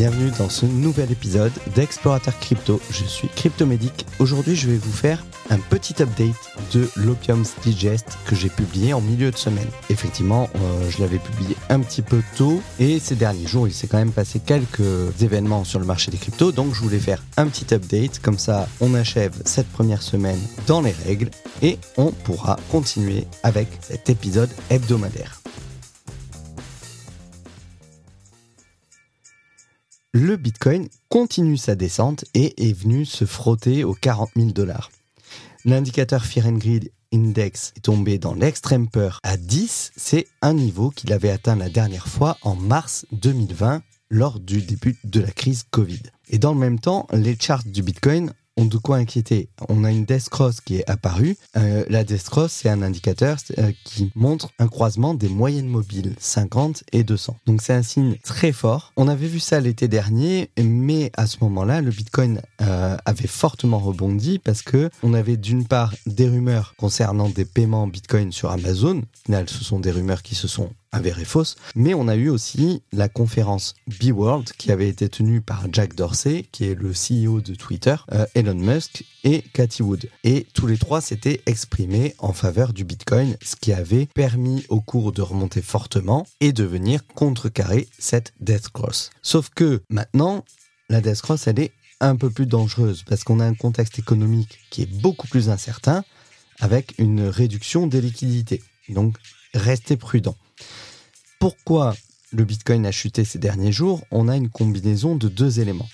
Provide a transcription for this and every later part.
bienvenue dans ce nouvel épisode d'Explorateur Crypto. Je suis Cryptomédic. Aujourd'hui, je vais vous faire un petit update de l'Opium's Digest que j'ai publié en milieu de semaine. Effectivement, euh, je l'avais publié un petit peu tôt et ces derniers jours, il s'est quand même passé quelques événements sur le marché des cryptos, donc je voulais faire un petit update. Comme ça, on achève cette première semaine dans les règles et on pourra continuer avec cet épisode hebdomadaire. Le Bitcoin continue sa descente et est venu se frotter aux 40 000 dollars. L'indicateur Fear and Index est tombé dans l'extrême peur à 10, c'est un niveau qu'il avait atteint la dernière fois en mars 2020 lors du début de la crise Covid. Et dans le même temps, les charts du Bitcoin de quoi inquiéter. On a une death cross qui est apparue. Euh, la death cross, c'est un indicateur euh, qui montre un croisement des moyennes mobiles 50 et 200. Donc c'est un signe très fort. On avait vu ça l'été dernier, mais à ce moment-là, le Bitcoin euh, avait fortement rebondi parce que on avait d'une part des rumeurs concernant des paiements Bitcoin sur Amazon. Au final, ce sont des rumeurs qui se sont avérée fausse. Mais on a eu aussi la conférence B-World qui avait été tenue par Jack Dorsey, qui est le CEO de Twitter, euh, Elon Musk et Cathy Wood. Et tous les trois s'étaient exprimés en faveur du Bitcoin, ce qui avait permis au cours de remonter fortement et de venir contrecarrer cette death cross. Sauf que maintenant, la death cross, elle est un peu plus dangereuse parce qu'on a un contexte économique qui est beaucoup plus incertain avec une réduction des liquidités. Donc, restez prudent. Pourquoi le Bitcoin a chuté ces derniers jours On a une combinaison de deux éléments.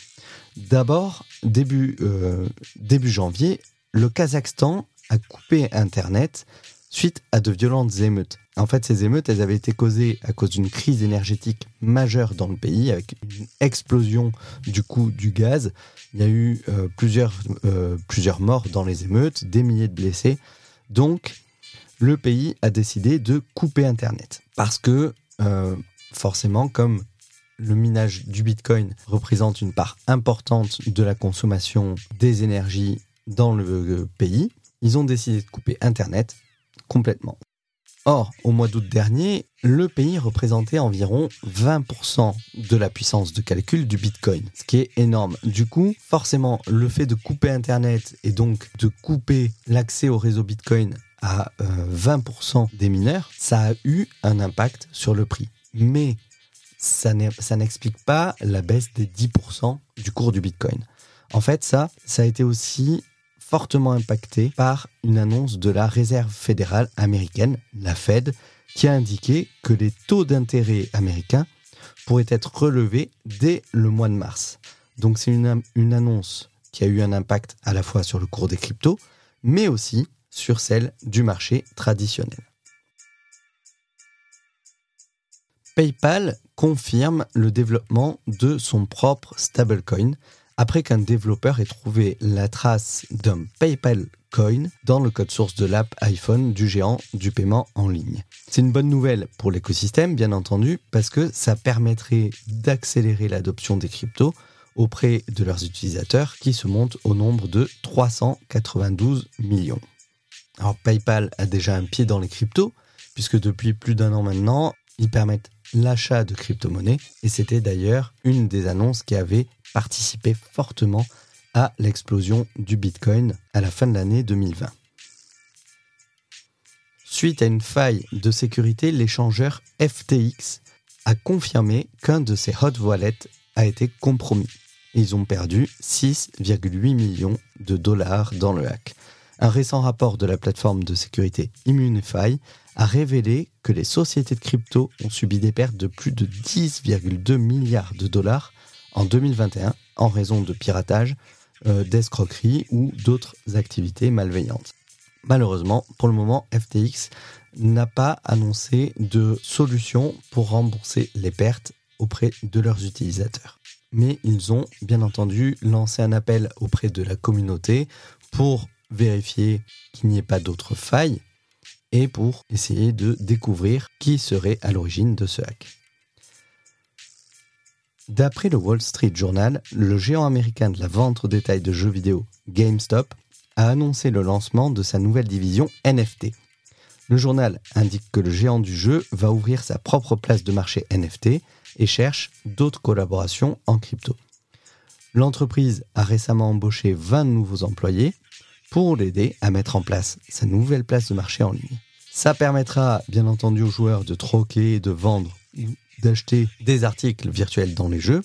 D'abord, début, euh, début janvier, le Kazakhstan a coupé Internet suite à de violentes émeutes. En fait, ces émeutes, elles avaient été causées à cause d'une crise énergétique majeure dans le pays, avec une explosion du coût du gaz. Il y a eu euh, euh, plusieurs morts dans les émeutes, des milliers de blessés. Donc, le pays a décidé de couper Internet. Parce que euh, forcément, comme le minage du Bitcoin représente une part importante de la consommation des énergies dans le pays, ils ont décidé de couper Internet complètement. Or, au mois d'août dernier, le pays représentait environ 20% de la puissance de calcul du Bitcoin, ce qui est énorme. Du coup, forcément, le fait de couper Internet et donc de couper l'accès au réseau Bitcoin à 20% euh, des mineurs, ça a eu un impact sur le prix. Mais ça n'explique pas la baisse des 10% du cours du Bitcoin. En fait, ça, a été aussi fortement impacté par une annonce de la Réserve fédérale américaine, la Fed, qui a indiqué que les taux d'intérêt américains pourraient être relevés dès le mois de mars. Donc c'est une annonce qui a eu un impact à la fois sur le cours des cryptos, mais aussi sur celle du marché traditionnel. PayPal confirme le développement de son propre stablecoin après qu'un développeur ait trouvé la trace d'un PayPal Coin dans le code source de l'app iPhone du géant du paiement en ligne. C'est une bonne nouvelle pour l'écosystème, bien entendu, parce que ça permettrait d'accélérer l'adoption des cryptos auprès de leurs utilisateurs qui se montent au nombre de 392 millions. Alors PayPal a déjà un pied dans les cryptos, puisque depuis plus d'un an maintenant, ils permettent l'achat de crypto-monnaies, et c'était d'ailleurs une des annonces qui avait participé fortement à l'explosion du Bitcoin à la fin de l'année 2020. Suite à une faille de sécurité, l'échangeur FTX a confirmé qu'un de ses hot wallets a été compromis. Ils ont perdu 6,8 millions de dollars dans le hack. Un récent rapport de la plateforme de sécurité Immunify a révélé que les sociétés de crypto ont subi des pertes de plus de 10,2 milliards de dollars en 2021 en raison de piratage, euh, d'escroquerie ou d'autres activités malveillantes. Malheureusement, pour le moment, FTX n'a pas annoncé de solution pour rembourser les pertes auprès de leurs utilisateurs. Mais ils ont bien entendu lancé un appel auprès de la communauté pour vérifier qu'il n'y ait pas d'autres failles et pour essayer de découvrir qui serait à l'origine de ce hack. D'après le Wall Street Journal, le géant américain de la vente au détail de jeux vidéo GameStop a annoncé le lancement de sa nouvelle division NFT. Le journal indique que le géant du jeu va ouvrir sa propre place de marché NFT et cherche d'autres collaborations en crypto. L'entreprise a récemment embauché 20 nouveaux employés pour l'aider à mettre en place sa nouvelle place de marché en ligne. Ça permettra bien entendu aux joueurs de troquer, de vendre ou d'acheter des articles virtuels dans les jeux,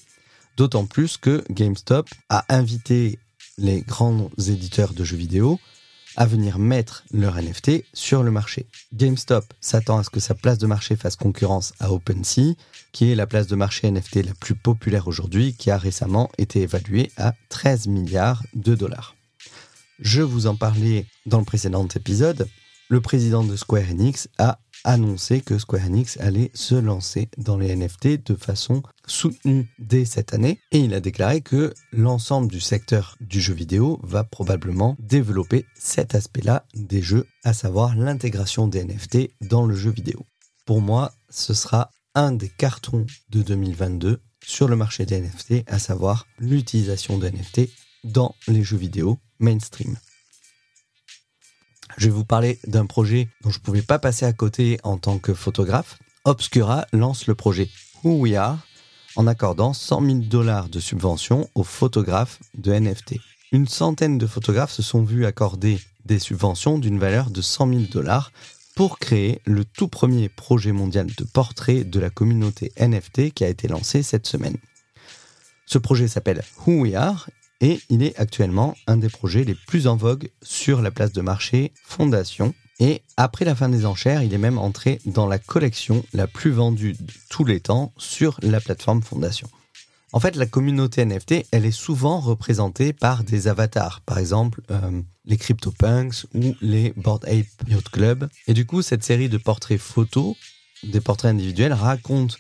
d'autant plus que GameStop a invité les grands éditeurs de jeux vidéo à venir mettre leur NFT sur le marché. GameStop s'attend à ce que sa place de marché fasse concurrence à OpenSea, qui est la place de marché NFT la plus populaire aujourd'hui, qui a récemment été évaluée à 13 milliards de dollars. Je vous en parlais dans le précédent épisode. Le président de Square Enix a annoncé que Square Enix allait se lancer dans les NFT de façon soutenue dès cette année et il a déclaré que l'ensemble du secteur du jeu vidéo va probablement développer cet aspect-là des jeux, à savoir l'intégration des NFT dans le jeu vidéo. Pour moi, ce sera un des cartons de 2022 sur le marché des NFT, à savoir l'utilisation des NFT dans les jeux vidéo mainstream. Je vais vous parler d'un projet dont je ne pouvais pas passer à côté en tant que photographe. Obscura lance le projet Who We Are en accordant 100 000 dollars de subventions aux photographes de NFT. Une centaine de photographes se sont vus accorder des subventions d'une valeur de 100 000 dollars pour créer le tout premier projet mondial de portrait de la communauté NFT qui a été lancé cette semaine. Ce projet s'appelle Who We Are et il est actuellement un des projets les plus en vogue sur la place de marché Fondation. Et après la fin des enchères, il est même entré dans la collection la plus vendue de tous les temps sur la plateforme Fondation. En fait, la communauté NFT, elle est souvent représentée par des avatars, par exemple euh, les CryptoPunks ou les Board Ape Yacht Club. Et du coup, cette série de portraits photos, des portraits individuels, raconte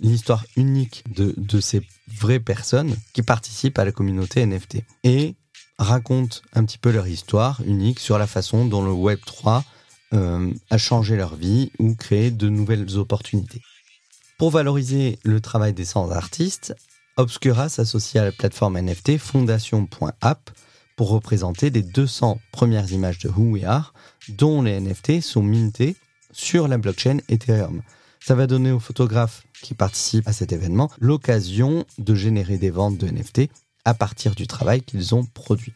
l'histoire unique de, ces vraies personnes qui participent à la communauté NFT et racontent un petit peu leur histoire unique sur la façon dont le Web 3 euh, a changé leur vie ou créé de nouvelles opportunités. Pour valoriser le travail des 100 artistes, Obscura s'associe à la plateforme NFT fondation.app pour représenter les 200 premières images de Who We Are, dont les NFT sont mintés sur la blockchain Ethereum. Ça va donner aux photographes qui participent à cet événement l'occasion de générer des ventes de NFT à partir du travail qu'ils ont produit.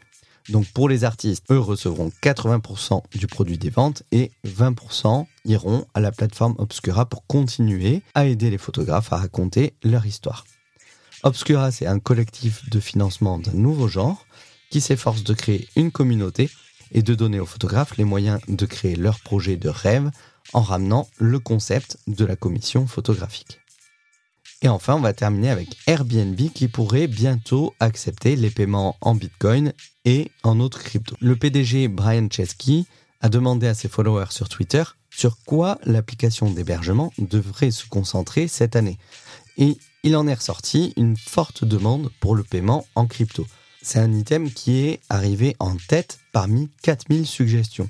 Donc pour les artistes, eux recevront 80% du produit des ventes et 20% iront à la plateforme Obscura pour continuer à aider les photographes à raconter leur histoire. Obscura, c'est un collectif de financement d'un nouveau genre qui s'efforce de créer une communauté et de donner aux photographes les moyens de créer leur projet de rêve en ramenant le concept de la commission photographique. Et enfin, on va terminer avec Airbnb qui pourrait bientôt accepter les paiements en Bitcoin et en autres cryptos. Le PDG Brian Chesky a demandé à ses followers sur Twitter sur quoi l'application d'hébergement devrait se concentrer cette année. Et il en est ressorti une forte demande pour le paiement en crypto. C'est un item qui est arrivé en tête parmi 4000 suggestions.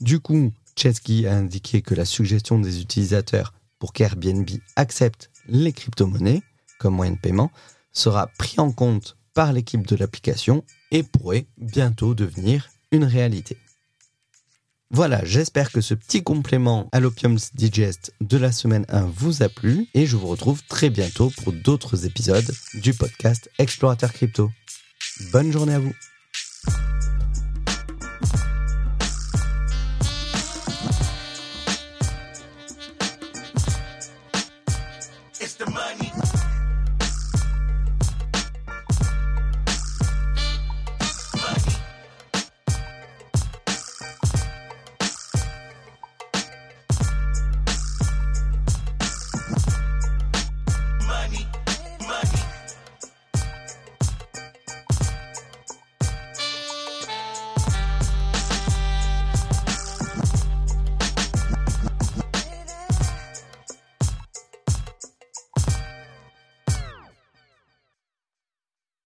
Du coup, Chesky a indiqué que la suggestion des utilisateurs pour qu'Airbnb accepte les crypto-monnaies comme moyen de paiement sera pris en compte par l'équipe de l'application et pourrait bientôt devenir une réalité. Voilà, j'espère que ce petit complément à l'Opium's Digest de la semaine 1 vous a plu et je vous retrouve très bientôt pour d'autres épisodes du podcast Explorateur Crypto. Bonne journée à vous